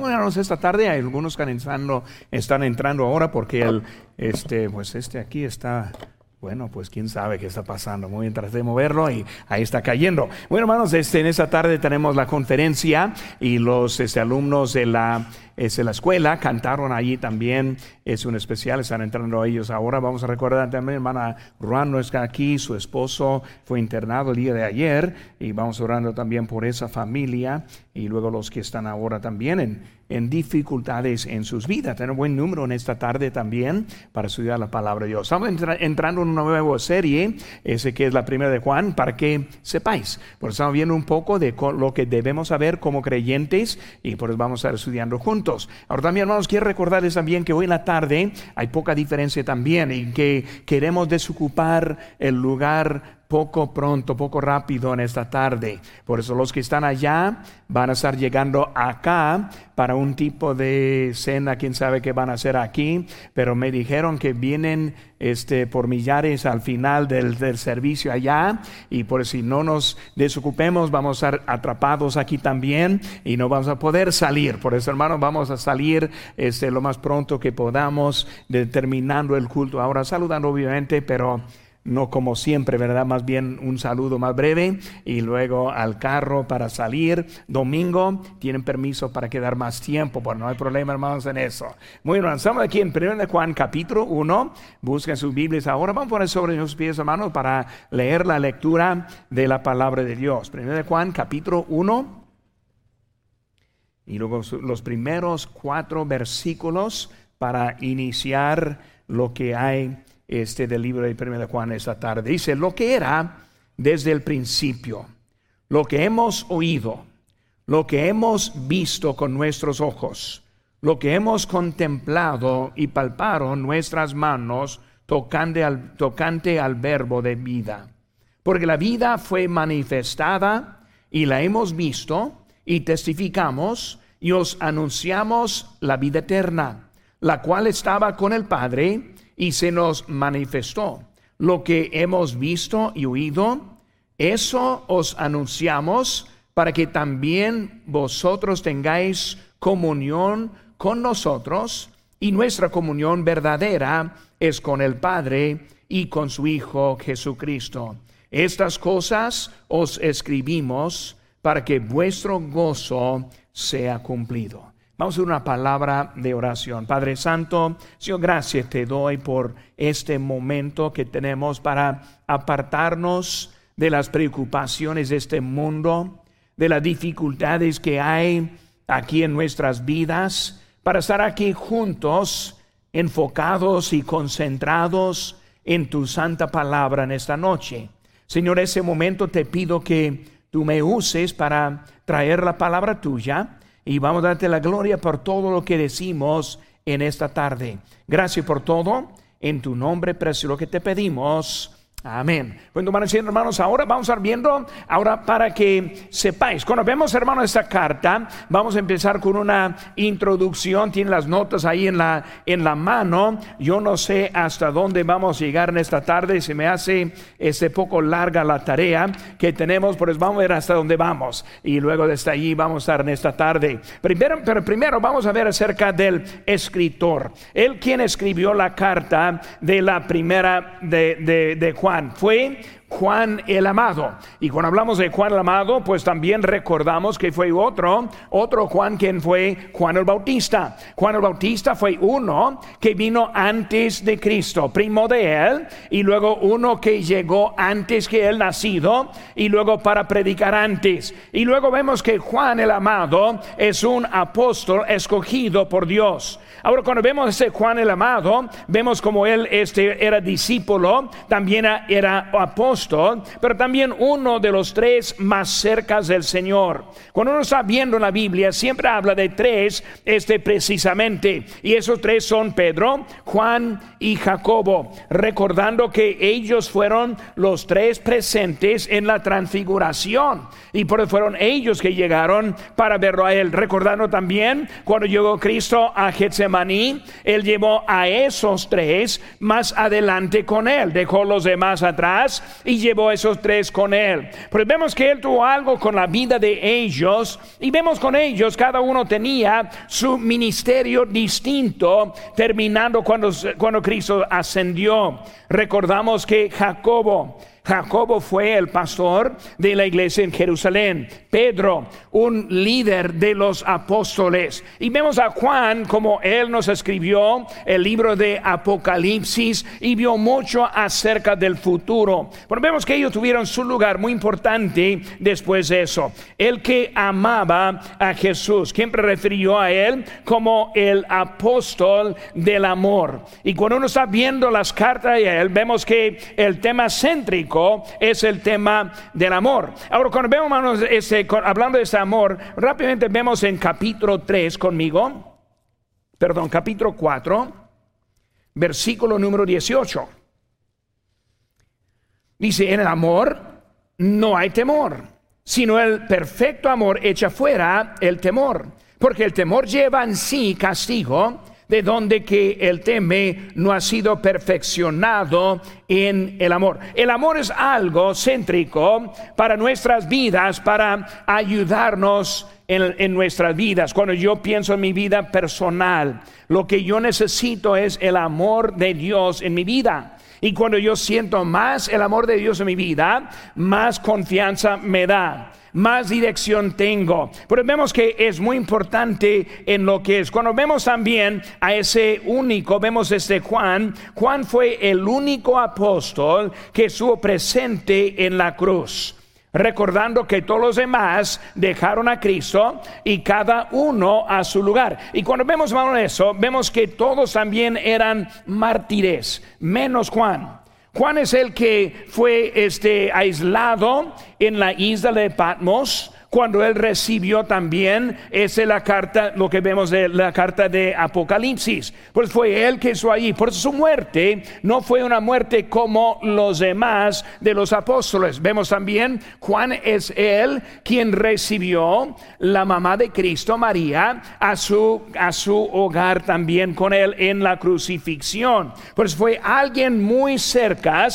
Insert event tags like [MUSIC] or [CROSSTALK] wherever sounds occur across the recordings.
Bueno, esta tarde hay algunos están, están entrando ahora porque el, este, pues este aquí está bueno, pues quién sabe qué está pasando. Muy bien, de moverlo y ahí está cayendo. Bueno, hermanos, este, en esta tarde tenemos la conferencia y los este, alumnos de la es en la escuela, cantaron allí también, es un especial, están entrando ellos ahora. Vamos a recordar también, hermana Juan no está aquí, su esposo fue internado el día de ayer y vamos orando también por esa familia y luego los que están ahora también en, en dificultades en sus vidas. Tenemos buen número en esta tarde también para estudiar la palabra de Dios. Estamos entrando en una nueva serie, ese que es la primera de Juan, para que sepáis. Por eso estamos viendo un poco de lo que debemos saber como creyentes y por eso vamos a estar estudiando juntos. Ahora también, hermanos, quiero recordarles también que hoy en la tarde hay poca diferencia también y que queremos desocupar el lugar poco pronto, poco rápido en esta tarde. Por eso los que están allá van a estar llegando acá para un tipo de cena, quién sabe qué van a hacer aquí, pero me dijeron que vienen este, por millares al final del, del servicio allá y por si no nos desocupemos vamos a estar atrapados aquí también y no vamos a poder salir. Por eso, hermanos, vamos a salir este, lo más pronto que podamos, determinando el culto. Ahora saludando obviamente, pero no como siempre, ¿verdad? Más bien un saludo más breve y luego al carro para salir. Domingo tienen permiso para quedar más tiempo, pues no hay problema, hermanos, en eso. Muy bien, estamos aquí en 1 de Juan capítulo 1. Busquen sus Biblias ahora. Vamos a poner sobre sus pies, hermanos, para leer la lectura de la palabra de Dios. 1 de Juan capítulo 1. Y luego los primeros cuatro versículos para iniciar lo que hay este, del libro de 1 de Juan esta tarde. Dice, lo que era desde el principio, lo que hemos oído, lo que hemos visto con nuestros ojos, lo que hemos contemplado y palparon nuestras manos tocante al, tocante al verbo de vida. Porque la vida fue manifestada y la hemos visto y testificamos y os anunciamos la vida eterna, la cual estaba con el Padre y se nos manifestó. Lo que hemos visto y oído, eso os anunciamos para que también vosotros tengáis comunión con nosotros y nuestra comunión verdadera es con el Padre y con su Hijo Jesucristo. Estas cosas os escribimos para que vuestro gozo sea cumplido. Vamos a una palabra de oración. Padre Santo, Señor, gracias te doy por este momento que tenemos para apartarnos de las preocupaciones de este mundo, de las dificultades que hay aquí en nuestras vidas, para estar aquí juntos, enfocados y concentrados en tu santa palabra en esta noche. Señor, ese momento te pido que tú me uses para traer la palabra tuya y vamos a darte la gloria por todo lo que decimos en esta tarde. Gracias por todo. En tu nombre precioso lo que te pedimos. Amén. Bueno, hermanos hermanos, ahora vamos a estar viendo, ahora para que sepáis, cuando vemos, hermanos, esta carta, vamos a empezar con una introducción, tienen las notas ahí en la, en la mano, yo no sé hasta dónde vamos a llegar en esta tarde, se me hace este poco larga la tarea que tenemos, pues vamos a ver hasta dónde vamos, y luego desde allí vamos a estar en esta tarde. Primero, pero primero vamos a ver acerca del escritor, él quien escribió la carta de la primera de, de Juan fue Juan el Amado. Y cuando hablamos de Juan el Amado, pues también recordamos que fue otro, otro Juan quien fue Juan el Bautista. Juan el Bautista fue uno que vino antes de Cristo, primo de él, y luego uno que llegó antes que él nacido, y luego para predicar antes. Y luego vemos que Juan el Amado es un apóstol escogido por Dios. Ahora cuando vemos ese Juan el Amado, vemos como él este, era discípulo, también era apóstol pero también uno de los tres más cercas del Señor. Cuando uno está viendo la Biblia, siempre habla de tres, este precisamente, y esos tres son Pedro, Juan y Jacobo, recordando que ellos fueron los tres presentes en la transfiguración, y por eso fueron ellos que llegaron para verlo a él, recordando también cuando llegó Cristo a Getsemaní, él llevó a esos tres más adelante con él, dejó los demás atrás y llevó esos tres con él. Pero vemos que él tuvo algo con la vida de ellos y vemos con ellos, cada uno tenía su ministerio distinto, terminando cuando, cuando Cristo ascendió. Recordamos que Jacobo, Jacobo fue el pastor de la iglesia en Jerusalén. Pedro, un líder de los apóstoles. Y vemos a Juan como él nos escribió el libro de Apocalipsis y vio mucho acerca del futuro. Pero vemos que ellos tuvieron su lugar muy importante después de eso. El que amaba a Jesús, siempre refirió a él como el apóstol del amor. Y cuando uno está viendo las cartas de él, vemos que el tema céntrico es el tema del amor. Ahora, cuando vemos, ese, hablando de ese amor, rápidamente vemos en capítulo 3 conmigo, perdón, capítulo 4, versículo número 18. Dice, en el amor no hay temor, sino el perfecto amor echa fuera el temor, porque el temor lleva en sí castigo de donde que el teme no ha sido perfeccionado en el amor. El amor es algo céntrico para nuestras vidas, para ayudarnos en, nuestras vidas. Cuando yo pienso en mi vida personal, lo que yo necesito es el amor de Dios en mi vida. Y cuando yo siento más el amor de Dios en mi vida, más confianza me da más dirección tengo. Pero vemos que es muy importante en lo que es. Cuando vemos también a ese único, vemos este Juan, Juan fue el único apóstol que estuvo presente en la cruz. Recordando que todos los demás dejaron a Cristo y cada uno a su lugar. Y cuando vemos eso, vemos que todos también eran mártires, menos Juan. Juan es el que fue este, aislado en la isla de Patmos cuando él recibió también, es la carta, lo que vemos de la carta de Apocalipsis. Pues fue él que hizo allí. Por su muerte no fue una muerte como los demás de los apóstoles. Vemos también, Juan es él quien recibió la mamá de Cristo, María, a su, a su hogar también con él en la crucifixión. Pues fue alguien muy cerca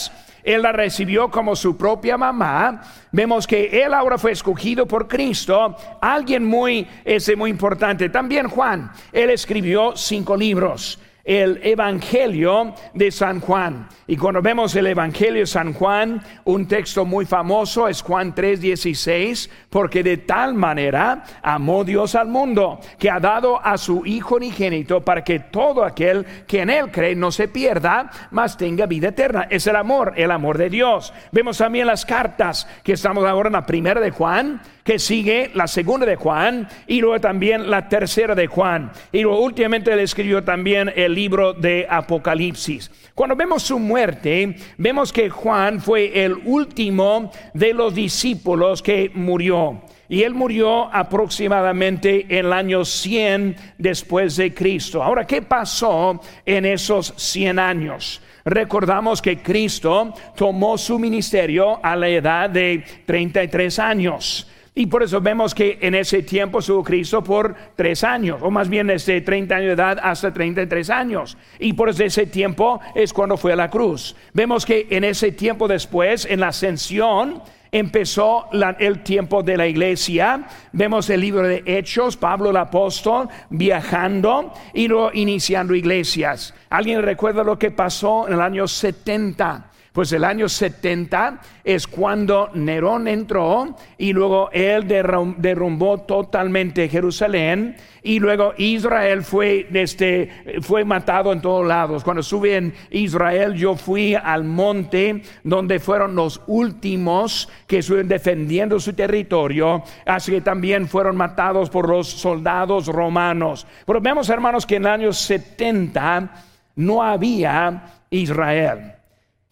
él la recibió como su propia mamá. Vemos que él ahora fue escogido por Cristo. Alguien muy, ese muy importante. También Juan, él escribió cinco libros el Evangelio de San Juan. Y cuando vemos el Evangelio de San Juan, un texto muy famoso es Juan 3:16, porque de tal manera amó Dios al mundo, que ha dado a su Hijo unigénito para que todo aquel que en él cree no se pierda, mas tenga vida eterna. Es el amor, el amor de Dios. Vemos también las cartas que estamos ahora en la primera de Juan, que sigue la segunda de Juan y luego también la tercera de Juan. Y luego últimamente le escribió también el libro de Apocalipsis. Cuando vemos su muerte, vemos que Juan fue el último de los discípulos que murió. Y él murió aproximadamente en el año 100 después de Cristo. Ahora, ¿qué pasó en esos 100 años? Recordamos que Cristo tomó su ministerio a la edad de 33 años. Y por eso vemos que en ese tiempo estuvo Cristo por tres años, o más bien desde 30 años de edad hasta 33 años. Y por ese tiempo es cuando fue a la cruz. Vemos que en ese tiempo después, en la ascensión, empezó el tiempo de la iglesia. Vemos el libro de Hechos, Pablo el apóstol viajando y luego iniciando iglesias. ¿Alguien recuerda lo que pasó en el año 70? Pues el año 70 es cuando Nerón entró y luego él derrumbó totalmente Jerusalén y luego Israel fue, este, fue matado en todos lados. Cuando estuve en Israel yo fui al monte donde fueron los últimos que estuvieron defendiendo su territorio, así que también fueron matados por los soldados romanos. Pero vemos hermanos que en el año 70 no había Israel.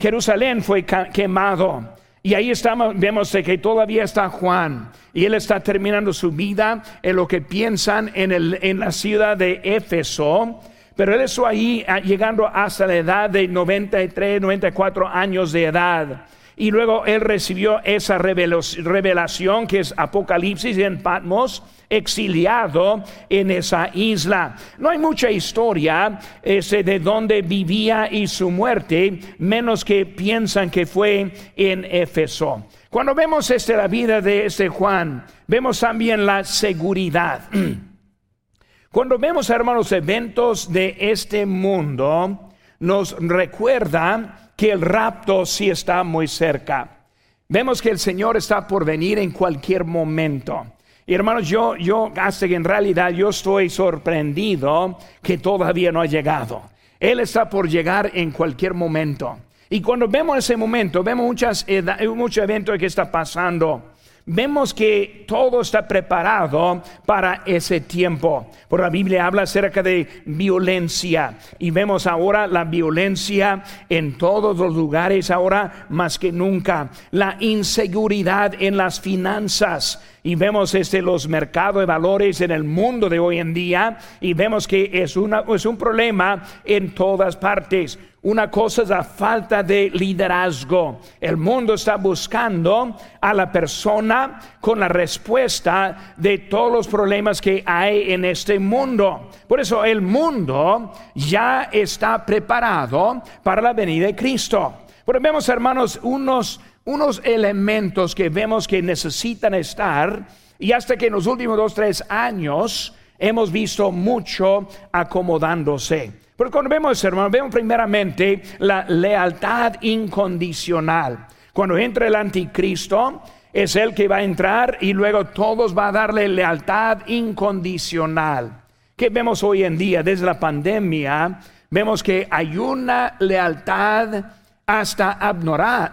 Jerusalén fue quemado. Y ahí estamos, vemos que todavía está Juan y él está terminando su vida en lo que piensan en, el, en la ciudad de Éfeso. Pero él está ahí ah, llegando hasta la edad de 93, 94 años de edad. Y luego él recibió esa revelación que es Apocalipsis en Patmos, exiliado en esa isla. No hay mucha historia ese, de dónde vivía y su muerte, menos que piensan que fue en Éfeso. Cuando vemos este, la vida de este Juan, vemos también la seguridad. [CLEARS THROAT] Cuando vemos, hermanos, eventos de este mundo, nos recuerda que el rapto sí está muy cerca. Vemos que el Señor está por venir en cualquier momento. Y hermanos, yo, yo, hasta que en realidad yo estoy sorprendido que todavía no ha llegado. Él está por llegar en cualquier momento. Y cuando vemos ese momento, vemos muchas, muchos eventos que está pasando vemos que todo está preparado para ese tiempo. Por la Biblia habla acerca de violencia y vemos ahora la violencia en todos los lugares ahora más que nunca. La inseguridad en las finanzas y vemos este, los mercados de valores en el mundo de hoy en día y vemos que es, una, es un problema en todas partes. Una cosa es la falta de liderazgo. El mundo está buscando a la persona con la respuesta de todos los problemas que hay en este mundo. Por eso el mundo ya está preparado para la venida de Cristo. Pero vemos, hermanos, unos, unos elementos que vemos que necesitan estar y hasta que en los últimos dos, tres años hemos visto mucho acomodándose. Pero cuando vemos, hermano, vemos primeramente la lealtad incondicional. Cuando entra el anticristo, es el que va a entrar y luego todos va a darle lealtad incondicional. ¿Qué vemos hoy en día? Desde la pandemia, vemos que hay una lealtad hasta abnormal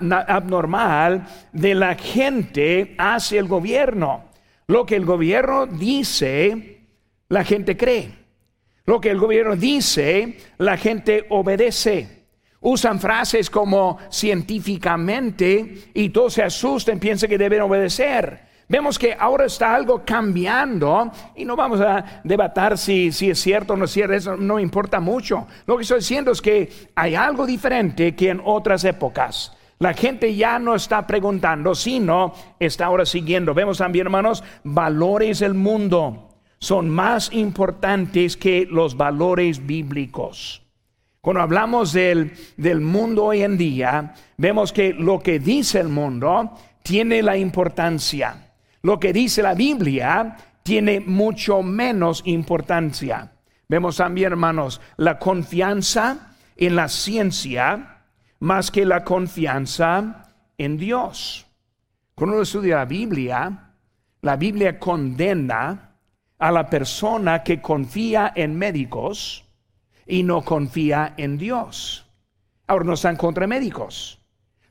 de la gente hacia el gobierno. Lo que el gobierno dice, la gente cree. Lo que el gobierno dice, la gente obedece. Usan frases como científicamente y todos se asustan, piensan que deben obedecer. Vemos que ahora está algo cambiando y no vamos a debatir si, si, es cierto o no es cierto, eso no importa mucho. Lo que estoy diciendo es que hay algo diferente que en otras épocas. La gente ya no está preguntando, sino está ahora siguiendo. Vemos también, hermanos, valores del mundo son más importantes que los valores bíblicos. Cuando hablamos del, del, mundo hoy en día, vemos que lo que dice el mundo tiene la importancia. Lo que dice la Biblia tiene mucho menos importancia. Vemos también, hermanos, la confianza en la ciencia más que la confianza en Dios. Cuando uno estudia la Biblia, la Biblia condena a la persona que confía en médicos y no confía en Dios. Ahora no está en contra médicos.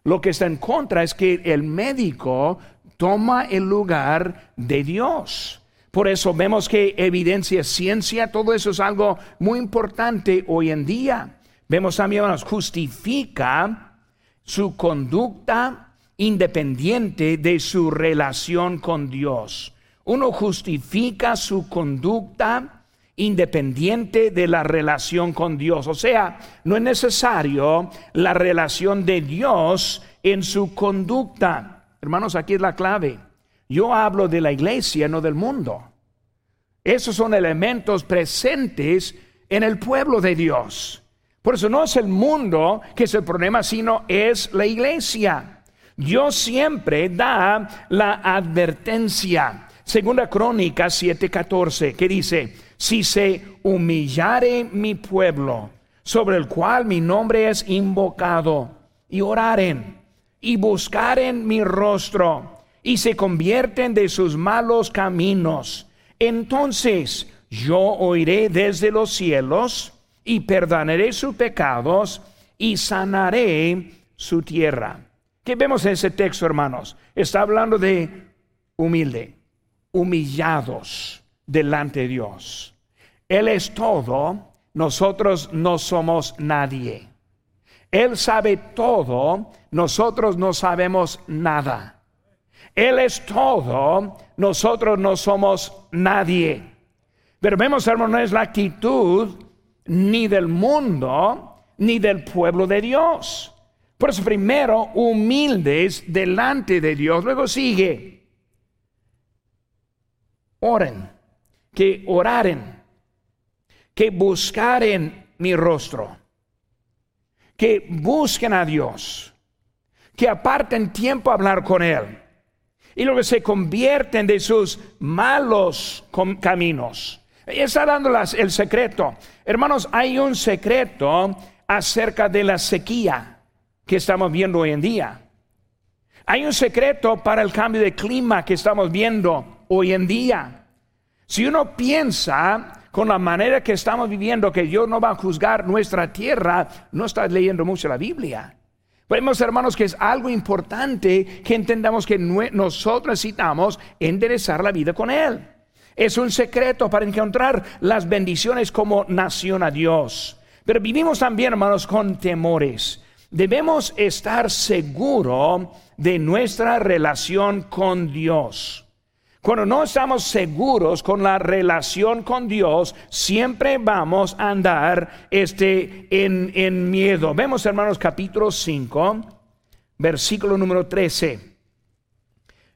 Lo que está en contra es que el médico toma el lugar de Dios. Por eso vemos que evidencia, ciencia, todo eso es algo muy importante hoy en día. Vemos también, hermanos, justifica su conducta independiente de su relación con Dios uno justifica su conducta independiente de la relación con Dios. O sea, no es necesario la relación de Dios en su conducta. Hermanos, aquí es la clave. Yo hablo de la iglesia, no del mundo. Esos son elementos presentes en el pueblo de Dios. Por eso no es el mundo que es el problema, sino es la iglesia. Dios siempre da la advertencia. Segunda Crónica 7:14, que dice, si se humillare mi pueblo, sobre el cual mi nombre es invocado, y oraren, y buscaren mi rostro, y se convierten de sus malos caminos, entonces yo oiré desde los cielos, y perdonaré sus pecados, y sanaré su tierra. ¿Qué vemos en ese texto, hermanos? Está hablando de humilde humillados delante de Dios. Él es todo, nosotros no somos nadie. Él sabe todo, nosotros no sabemos nada. Él es todo, nosotros no somos nadie. Pero vemos, hermano, no es la actitud ni del mundo ni del pueblo de Dios. Por eso primero humildes delante de Dios, luego sigue, oren, que oraren, que buscaren mi rostro, que busquen a Dios, que aparten tiempo a hablar con Él y luego se convierten de sus malos caminos. Está dando el secreto. Hermanos, hay un secreto acerca de la sequía que estamos viendo hoy en día. Hay un secreto para el cambio de clima que estamos viendo hoy en día. Si uno piensa con la manera que estamos viviendo que Dios no va a juzgar nuestra tierra, no está leyendo mucho la Biblia. Vemos, hermanos, que es algo importante que entendamos que nosotros necesitamos enderezar la vida con Él. Es un secreto para encontrar las bendiciones como nación a Dios. Pero vivimos también, hermanos, con temores. Debemos estar seguros de nuestra relación con Dios. Cuando no estamos seguros con la relación con Dios, siempre vamos a andar este, en, en miedo. Vemos, hermanos, capítulo 5, versículo número 13.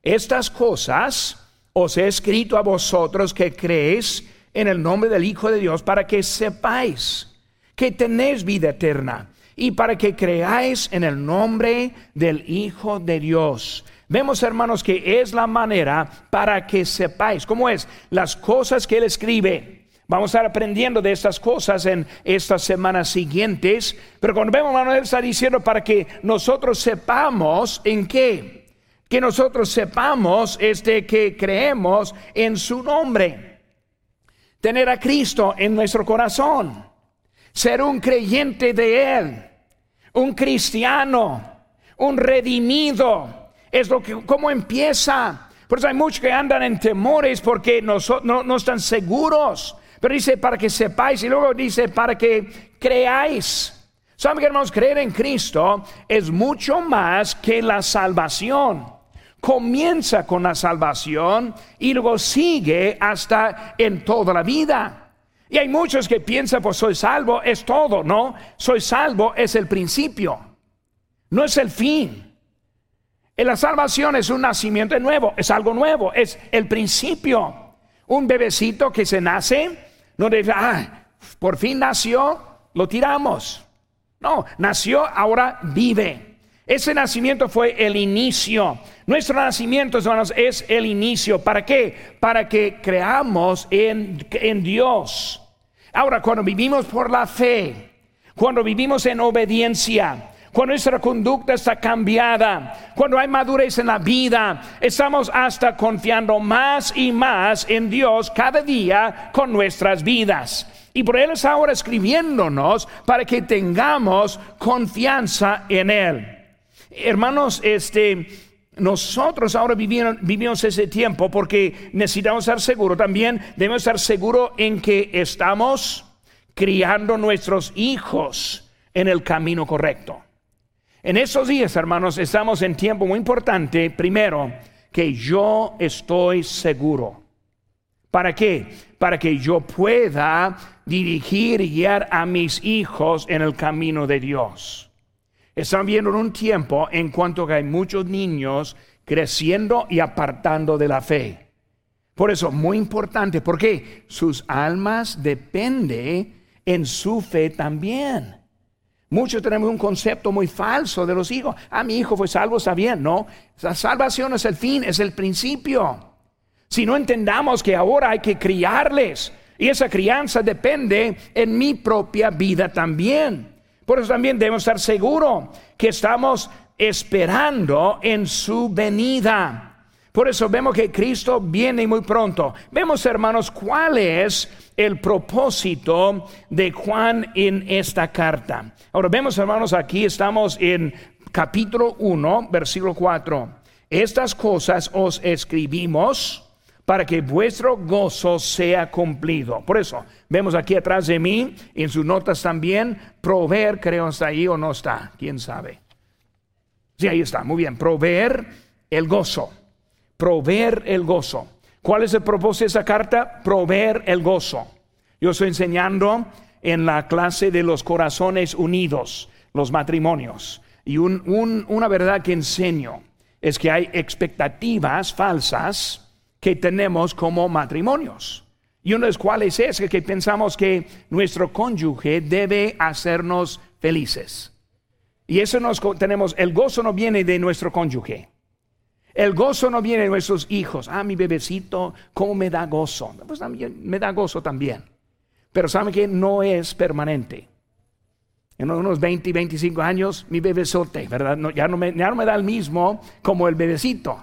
Estas cosas os he escrito a vosotros que creéis en el nombre del Hijo de Dios para que sepáis que tenéis vida eterna y para que creáis en el nombre del Hijo de Dios. Vemos, hermanos, que es la manera para que sepáis cómo es las cosas que Él escribe. Vamos a estar aprendiendo de estas cosas en estas semanas siguientes, pero cuando vemos, hermano, Él está diciendo para que nosotros sepamos en qué, que nosotros sepamos este que creemos en su nombre, tener a Cristo en nuestro corazón ser un creyente de Él, un cristiano, un redimido. Es lo que, ¿cómo empieza? Por eso hay muchos que andan en temores porque no, no, están seguros. Pero dice para que sepáis y luego dice para que creáis. Saben que hermanos, creer en Cristo es mucho más que la salvación. Comienza con la salvación y luego sigue hasta en toda la vida. Y hay muchos que piensan, pues soy salvo, es todo, ¿no? Soy salvo es el principio, no es el fin. En la salvación es un nacimiento nuevo, es algo nuevo, es el principio. Un bebecito que se nace, no debe, ah, por fin nació, lo tiramos. No, nació, ahora vive. Ese nacimiento fue el inicio. Nuestro nacimiento, hermanos, es el inicio. ¿Para qué? Para que creamos en, en Dios. Ahora, cuando vivimos por la fe, cuando vivimos en obediencia, cuando nuestra conducta está cambiada, cuando hay madurez en la vida, estamos hasta confiando más y más en Dios cada día con nuestras vidas. Y por Él es ahora escribiéndonos para que tengamos confianza en Él. Hermanos, este, nosotros ahora vivimos, ese tiempo porque necesitamos estar seguros. También debemos estar seguros en que estamos criando nuestros hijos en el camino correcto. En esos días, hermanos, estamos en tiempo muy importante. Primero, que yo estoy seguro. ¿Para qué? Para que yo pueda dirigir y guiar a mis hijos en el camino de Dios. Están viendo en un tiempo en cuanto que hay muchos niños creciendo y apartando de la fe. Por eso, muy importante, porque sus almas dependen en su fe también. Muchos tenemos un concepto muy falso de los hijos. Ah, mi hijo fue salvo, está bien, ¿no? La salvación es el fin, es el principio. Si no entendamos que ahora hay que criarles, y esa crianza depende en mi propia vida también. Por eso también debemos estar seguros que estamos esperando en su venida. Por eso vemos que Cristo viene muy pronto. Vemos, hermanos, cuál es el propósito de Juan en esta carta. Ahora vemos, hermanos, aquí estamos en capítulo 1, versículo 4. Estas cosas os escribimos para que vuestro gozo sea cumplido. Por eso, vemos aquí atrás de mí, en sus notas también, proveer, creo está ahí o no está, quién sabe. Sí, ahí está, muy bien, proveer el gozo, proveer el gozo. ¿Cuál es el propósito de esa carta? Proveer el gozo. Yo estoy enseñando en la clase de los corazones unidos, los matrimonios. y una verdad que enseño es que hay expectativas falsas que tenemos como matrimonios. Y una de las cuales es que pensamos que nuestro cónyuge debe hacernos felices. Y eso nos tenemos, el gozo no viene de nuestro cónyuge. El gozo no viene de nuestros hijos. Ah, mi bebecito, ¿cómo me da gozo? Pues también me da gozo también. Pero saben que no es permanente. En unos 20 y 25 años, mi bebesote, ¿verdad? ya, no me, da el mismo como el bebecito.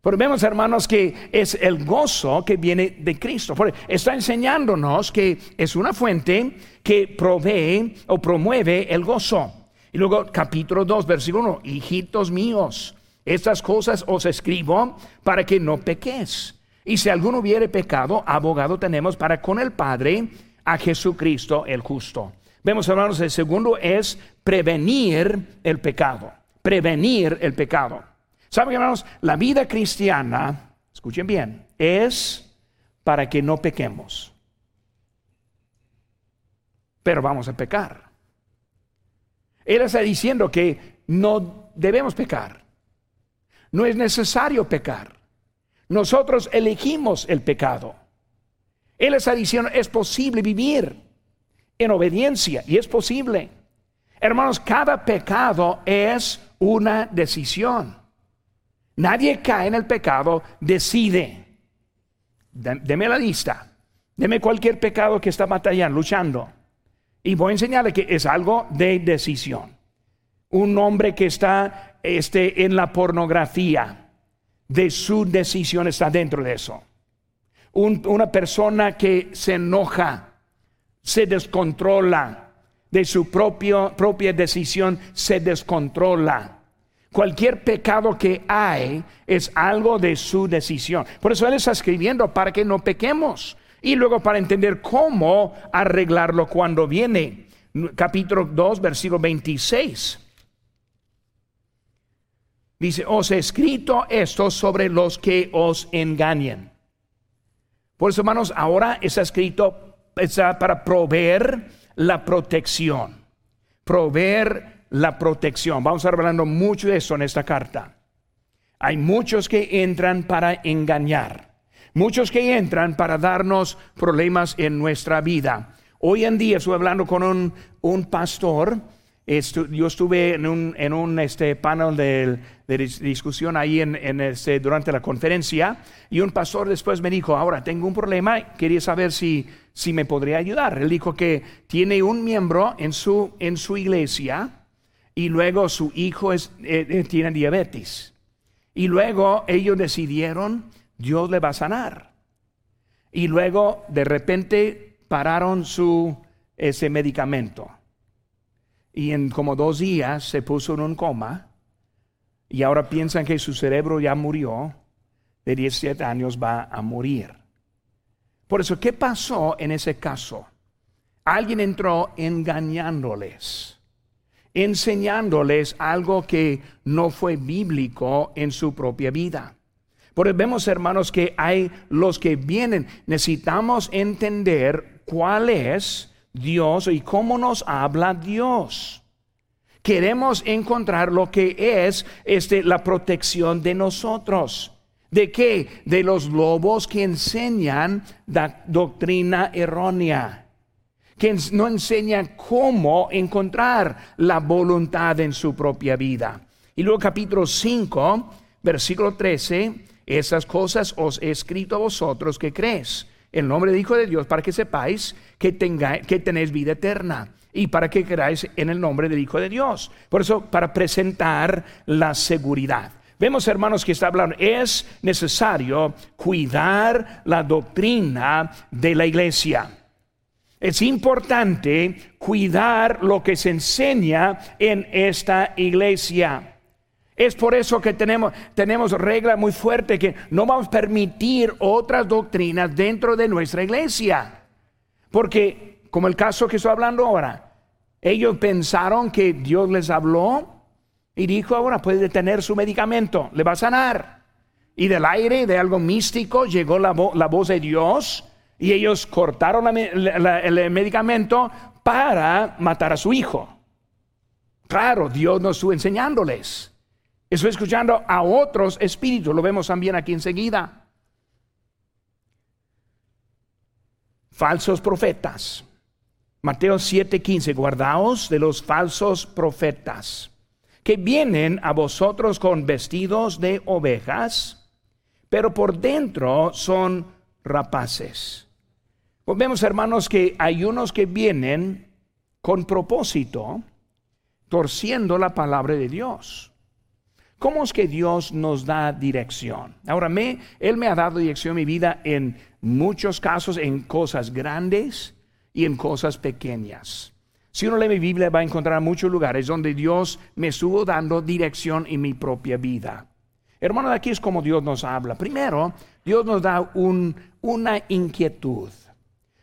Pero vemos, hermanos, que es el gozo que viene de Cristo. está enseñándonos que es una fuente que provee o promueve el gozo. Y luego capítulo 2, versículo 1, hijitos míos, estas cosas os escribo para que no pequéis. Y si alguno hubiere pecado, abogado tenemos para con el Padre a Jesucristo el justo. Vemos, hermanos, el segundo es prevenir el pecado. Prevenir el pecado. ¿Saben, hermanos? La vida cristiana, escuchen bien, es para que no pequemos. Pero vamos a pecar. Él está diciendo que no debemos pecar. No es necesario pecar. Nosotros elegimos el pecado. Él está diciendo, es posible vivir en obediencia y es posible. Hermanos, cada pecado es una decisión. Nadie cae en el pecado, decide. Deme la lista. Deme cualquier pecado que está batallando, luchando. Y voy a enseñarle que es algo de decisión. Un hombre que está este, en la pornografía, de su decisión está dentro de eso. una persona que se enoja, se descontrola, de su propio, propia decisión se descontrola. Cualquier pecado que hay es algo de su decisión. Por eso Él está escribiendo para que no pequemos y luego para entender cómo arreglarlo cuando viene. Capítulo 2, versículo 26. Dice, os he escrito esto sobre los que os engañen. Por eso, hermanos, ahora está escrito para proveer la protección. Proveer la protección. Vamos a estar hablando mucho de eso en esta carta. Hay muchos que entran para engañar, muchos que entran para darnos problemas en nuestra vida. Hoy en día estoy hablando con un, pastor. Yo estuve en un, este, panel de, discusión ahí en, este, durante la conferencia y un pastor después me dijo, ahora tengo un problema, quería saber si, me podría ayudar. Él dijo que tiene un miembro en su, iglesia y luego su hijo eh, eh, tiene diabetes. Y luego ellos decidieron, Dios le va a sanar. Y luego de repente pararon su ese medicamento. Y en como dos días se puso en un coma. Y ahora piensan que su cerebro ya murió. De 17 años va a morir. Por eso, ¿qué pasó en ese caso? Alguien entró engañándoles enseñándoles algo que no fue bíblico en su propia vida. Por eso vemos, hermanos, que hay los que vienen. Necesitamos entender cuál es Dios y cómo nos habla Dios. Queremos encontrar lo que es este, la protección de nosotros. ¿De qué? De los lobos que enseñan la doctrina errónea que no enseña cómo encontrar la voluntad en su propia vida. Y luego capítulo 5, versículo 13, esas cosas os he escrito a vosotros que crees el nombre del Hijo de Dios para que sepáis que, que tenéis vida eterna y para que creáis en el nombre del Hijo de Dios. Por eso, para presentar la seguridad. Vemos, hermanos, que está hablando, es necesario cuidar la doctrina de la iglesia. Es importante cuidar lo que se enseña en esta iglesia. Es por eso que tenemos, tenemos regla muy fuerte que no vamos a permitir otras doctrinas dentro de nuestra iglesia. Porque, como el caso que estoy hablando ahora, ellos pensaron que Dios les habló y dijo, ahora puede tener su medicamento, le va a sanar. Y del aire, de algo místico, llegó la, la voz de Dios y ellos cortaron el medicamento para matar a su hijo. Claro, Dios no estuvo enseñándoles. Estoy escuchando a otros espíritus. Lo vemos también aquí enseguida. Falsos profetas. Mateo 7:15, guardaos de los falsos profetas que vienen a vosotros con vestidos de ovejas, pero por dentro son rapaces. Pues vemos, hermanos, que hay unos que vienen con propósito, torciendo la palabra de Dios. ¿Cómo es que Dios nos da dirección? Ahora, me, Él me ha dado dirección en mi vida en muchos casos, en cosas grandes y en cosas pequeñas. Si uno lee mi Biblia va a encontrar muchos lugares donde Dios me estuvo dando dirección en mi propia vida. Hermano, aquí es como Dios nos habla. Primero, Dios nos da una inquietud.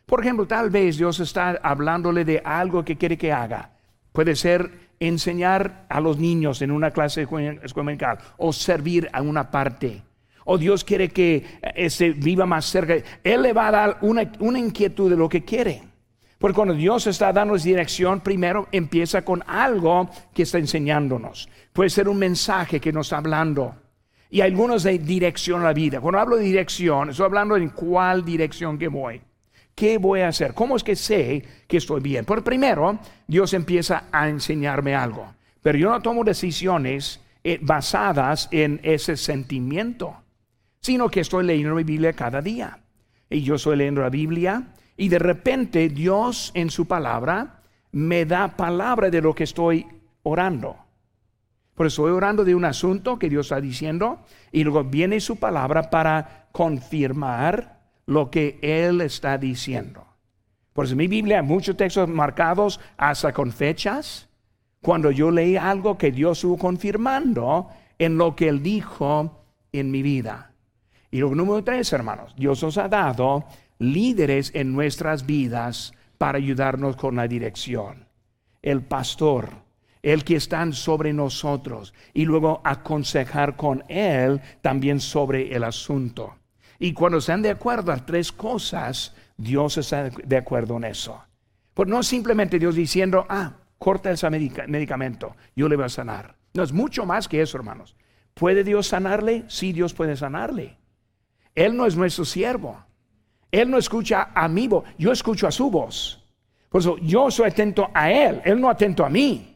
Por ejemplo, tal vez Dios está hablándole de algo que quiere que haga. Puede ser enseñar a los niños en una clase escuela o servir a una parte. O Dios quiere que ese viva más cerca. Él le va a dar una, una inquietud de lo que quiere. Porque cuando Dios está dando dirección, primero empieza con algo que está enseñándonos. Puede ser un mensaje que nos está hablando. Y algunos de dirección a la vida. Cuando hablo de dirección, estoy hablando en cuál dirección que voy. ¿Qué voy a hacer? ¿Cómo es que sé que estoy bien? Por primero, Dios empieza a enseñarme algo. Pero yo no tomo decisiones eh, basadas en ese sentimiento, sino que estoy leyendo mi Biblia cada día. Y yo estoy leyendo la Biblia y de repente Dios en su palabra me da palabra de lo que estoy orando. Por eso estoy orando de un asunto que Dios está diciendo y luego viene su palabra para confirmar lo que Él está diciendo. Por eso en mi Biblia hay muchos textos marcados hasta con fechas. Cuando yo leí algo que Dios estuvo confirmando en lo que Él dijo en mi vida. Y lo número tres, hermanos, Dios nos ha dado líderes en nuestras vidas para ayudarnos con la dirección. El pastor, el que está sobre nosotros y luego aconsejar con él también sobre el asunto. Y cuando están de acuerdo a tres cosas, Dios está de acuerdo en eso. Pues no simplemente Dios diciendo, ah, corta ese medicamento, yo le voy a sanar. No es mucho más que eso, hermanos. ¿Puede Dios sanarle? Sí, Dios puede sanarle. Él no es nuestro siervo. Él no escucha a mi voz, yo escucho a su voz. Por eso yo soy atento a Él, Él no atento a mí.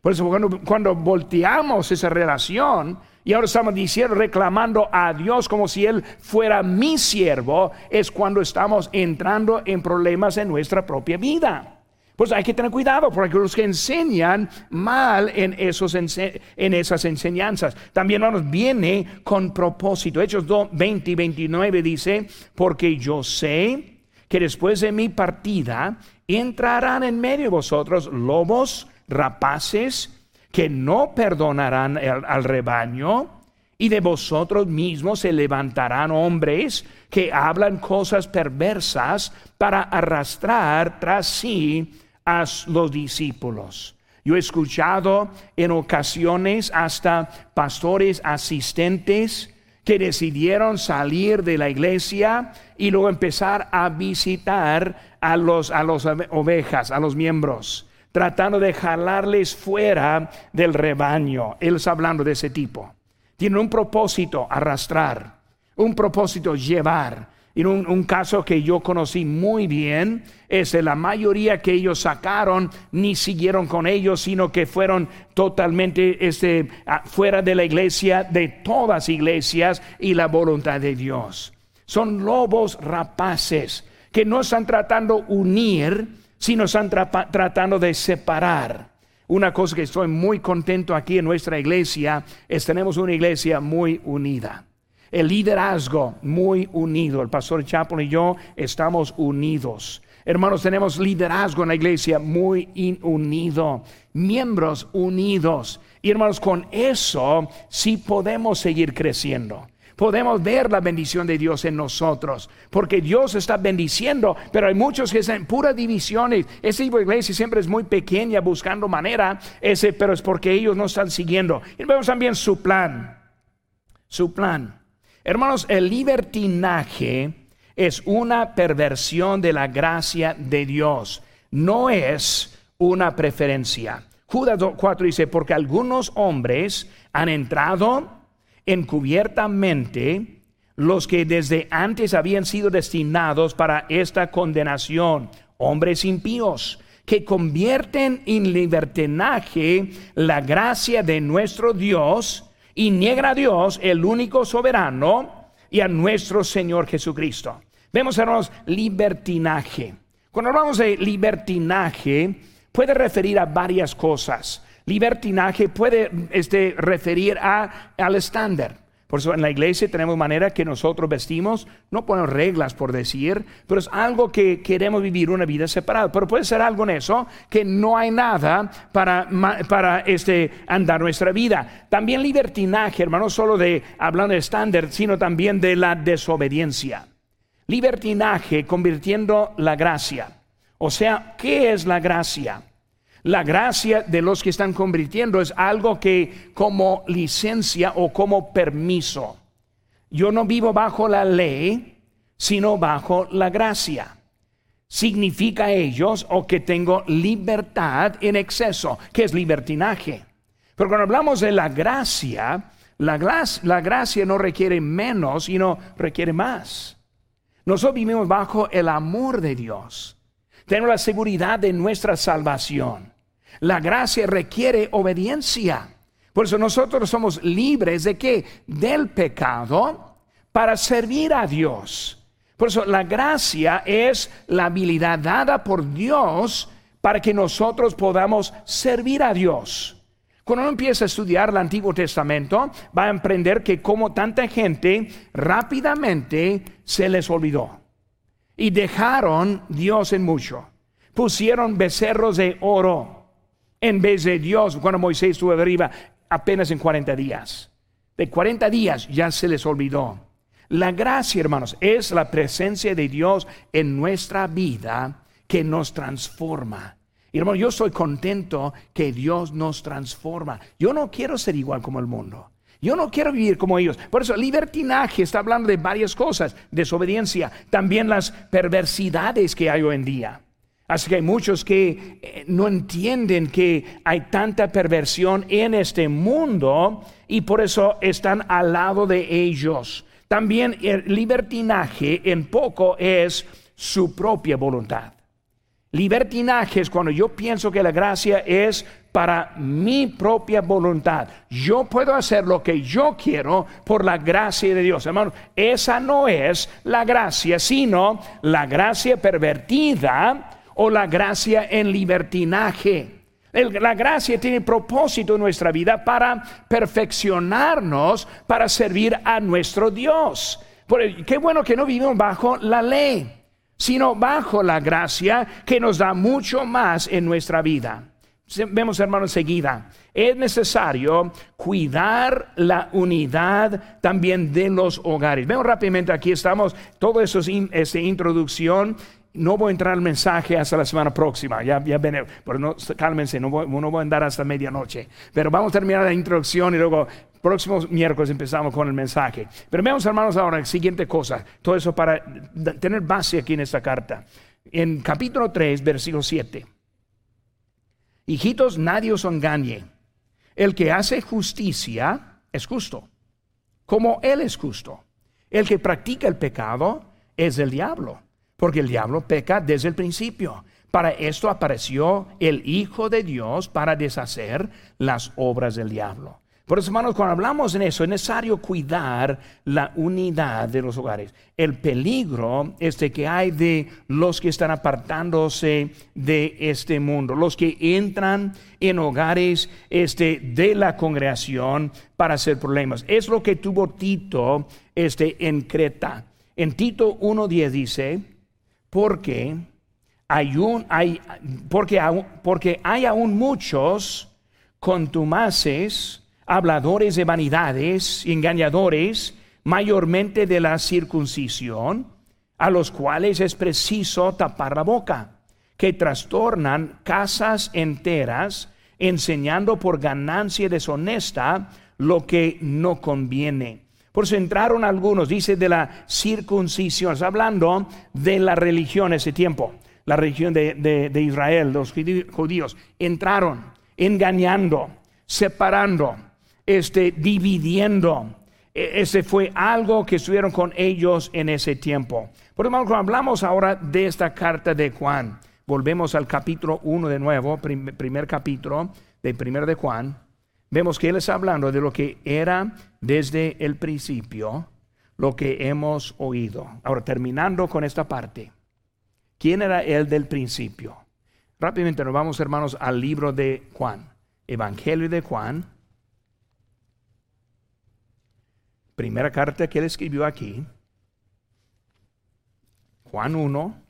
Por eso cuando volteamos esa relación y ahora estamos diciendo, reclamando a Dios como si Él fuera mi siervo, es cuando estamos entrando en problemas en nuestra propia vida. Pues hay que tener cuidado porque los que enseñan mal en, esos, en esas enseñanzas. También nos viene con propósito. Hechos 2, 20 y 29 dice, porque yo sé que después de mi partida entrarán en medio de vosotros lobos rapaces que no perdonarán al rebaño y de vosotros mismos se levantarán hombres que hablan cosas perversas para arrastrar tras sí a los discípulos. Yo he escuchado en ocasiones hasta pastores asistentes que decidieron salir de la iglesia y luego empezar a visitar a los a las ovejas, a los miembros, tratando de jalarles fuera del rebaño. Él está hablando de ese tipo. Tiene un propósito, arrastrar, un propósito, llevar, en un, caso que yo conocí muy bien, es de la mayoría que ellos sacaron ni siguieron con ellos, sino que fueron totalmente este, fuera de la iglesia, de todas iglesias y la voluntad de Dios. Son lobos rapaces que no están tratando unir, sino están tratando de separar. Una cosa que estoy muy contento aquí en nuestra iglesia es tenemos una iglesia muy unida el liderazgo muy unido. El pastor Chapo y yo estamos unidos. Hermanos, tenemos liderazgo en la iglesia muy unido, miembros unidos. Y hermanos, con eso sí podemos seguir creciendo. Podemos ver la bendición de Dios en nosotros, porque Dios está bendiciendo, pero hay muchos que están en puras divisiones. Esa iglesia siempre es muy pequeña, buscando manera, ese, pero es porque ellos no están siguiendo. Y vemos también su plan, su plan. Hermanos, el libertinaje es una perversión de la gracia de Dios, no es una preferencia. Judas 4 dice, porque algunos hombres han entrado encubiertamente los que desde antes habían sido destinados para esta condenación, hombres impíos, que convierten en libertinaje la gracia de nuestro Dios y niegan a Dios, el único soberano, y a nuestro Señor Jesucristo. Vemos, hermanos, libertinaje. Cuando hablamos de libertinaje, puede referir a varias cosas. Libertinaje puede este, referir a, al estándar. Por eso en la iglesia tenemos manera que nosotros vestimos, no ponemos reglas por decir, pero es algo que queremos vivir una vida separada. Pero puede ser algo en eso que no hay nada para, para este, andar nuestra vida. También libertinaje, hermano, solo de hablando de estándar, sino también de la desobediencia. Libertinaje convirtiendo la gracia. O sea, ¿qué es la gracia? La gracia de los que están convirtiendo es algo que como licencia o como permiso. Yo no vivo bajo la ley, sino bajo la gracia. Significa ellos o que tengo libertad en exceso, que es libertinaje. Pero cuando hablamos de la gracia, la, la gracia no requiere menos, sino requiere más. Nosotros vivimos bajo el amor de Dios. Tenemos la seguridad de nuestra salvación. La gracia requiere obediencia. Por eso nosotros somos libres de qué? Del pecado para servir a Dios. Por eso la gracia es la habilidad dada por Dios para que nosotros podamos servir a Dios. Cuando uno empieza a estudiar el Antiguo Testamento, va a aprender que como tanta gente rápidamente se les olvidó y dejaron Dios en mucho. Pusieron becerros de oro en vez de Dios cuando Moisés estuvo arriba apenas en 40 días. De 40 días ya se les olvidó. La gracia, hermanos, es la presencia de Dios en nuestra vida que nos transforma. Y hermano, yo estoy contento que Dios nos transforma. Yo no quiero ser igual como el mundo. Yo no quiero vivir como ellos. Por eso, libertinaje está hablando de varias cosas. Desobediencia, también las perversidades que hay hoy en día. Así que hay muchos que eh, no entienden que hay tanta perversión en este mundo y por eso están al lado de ellos. También el libertinaje en poco es su propia voluntad. Libertinaje es cuando yo pienso que la gracia es para mi propia voluntad. Yo puedo hacer lo que yo quiero por la gracia de Dios. Hermano, esa no es la gracia, sino la gracia pervertida o la gracia en libertinaje. La gracia tiene propósito en nuestra vida para perfeccionarnos, para servir a nuestro Dios. qué bueno que no vivimos bajo la ley, sino bajo la gracia que nos da mucho más en nuestra vida. Vemos, hermanos, seguida. Es necesario cuidar la unidad también de los hogares. Vemos rápidamente, aquí estamos, todo eso es esa introducción no voy a entrar al mensaje hasta la semana próxima, ya, ya ven, pero no, cálmense, no voy, no voy a andar hasta medianoche. Pero vamos a terminar la introducción y luego próximo miércoles empezamos con el mensaje. Pero veamos hermanos ahora la siguiente cosa, todo eso para tener base aquí en esta carta. En capítulo 3, versículo 7. Hijitos, nadie os engañe. El que hace justicia es justo, como Él es justo. El que practica el pecado es el diablo porque el diablo peca desde el principio. Para esto apareció el Hijo de Dios para deshacer las obras del diablo. Por eso, hermanos, cuando hablamos en eso, es necesario cuidar la unidad de los hogares. El peligro este que hay de los que están apartándose de este mundo, los que entran en hogares este, de la congregación para hacer problemas. Es lo que tuvo Tito este, en Creta. En Tito 1.10 dice, porque hay, un, hay, porque, porque hay aún muchos contumaces, habladores de vanidades, engañadores, mayormente de la circuncisión, a los cuales es preciso tapar la boca, que trastornan casas enteras, enseñando por ganancia deshonesta lo que no conviene por eso entraron algunos, dice de la circuncisión, hablando de la religión ese tiempo, la religión de, Israel, los judíos, entraron. engañando, separando, este, dividiendo. E, ese fue algo que estuvieron con ellos en ese tiempo. Por lo tanto, hablamos ahora de esta carta de Juan, volvemos al capítulo 1 de nuevo, primer capítulo de primero de Juan, vemos que él está hablando de lo que era desde el principio, lo que hemos oído. Ahora, terminando con esta parte, ¿quién era él del principio? Rápidamente nos vamos, hermanos, al libro de Juan, Evangelio de Juan, primera carta que él escribió aquí, Juan 1,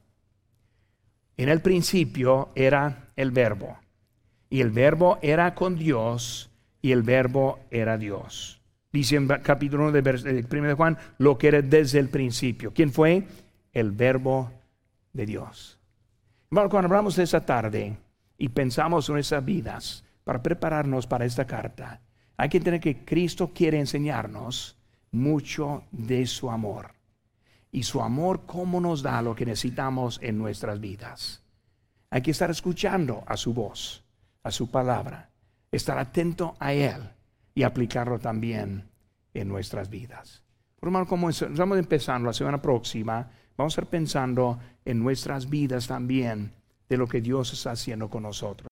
en el principio era el verbo, y el verbo era con Dios, y el verbo era Dios. Dice en capítulo 1 de, 1 de Juan, lo que era desde el principio. ¿Quién fue? El verbo de Dios. Bueno, cuando hablamos de esa tarde y pensamos en esas vidas para prepararnos para esta carta, hay que entender que Cristo quiere enseñarnos mucho de su amor. Y su amor, cómo nos da lo que necesitamos en nuestras vidas. Hay que estar escuchando a su voz, a su palabra, estar atento a Él y aplicarlo también en nuestras vidas. Por lo como estamos empezando la semana próxima, vamos a estar pensando en nuestras vidas también de lo que Dios está haciendo con nosotros.